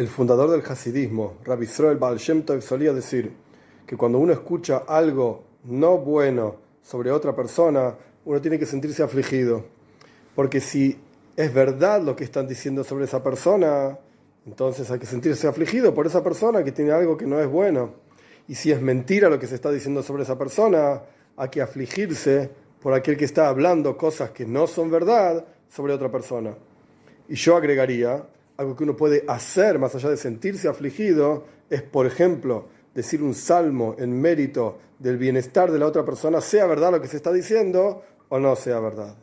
El fundador del Hasidismo, Rabbi Israel Baal Shem Tov, solía decir que cuando uno escucha algo no bueno sobre otra persona, uno tiene que sentirse afligido. Porque si es verdad lo que están diciendo sobre esa persona, entonces hay que sentirse afligido por esa persona que tiene algo que no es bueno. Y si es mentira lo que se está diciendo sobre esa persona, hay que afligirse por aquel que está hablando cosas que no son verdad sobre otra persona. Y yo agregaría, algo que uno puede hacer más allá de sentirse afligido, es, por ejemplo, decir un salmo en mérito del bienestar de la otra persona, sea verdad lo que se está diciendo o no sea verdad.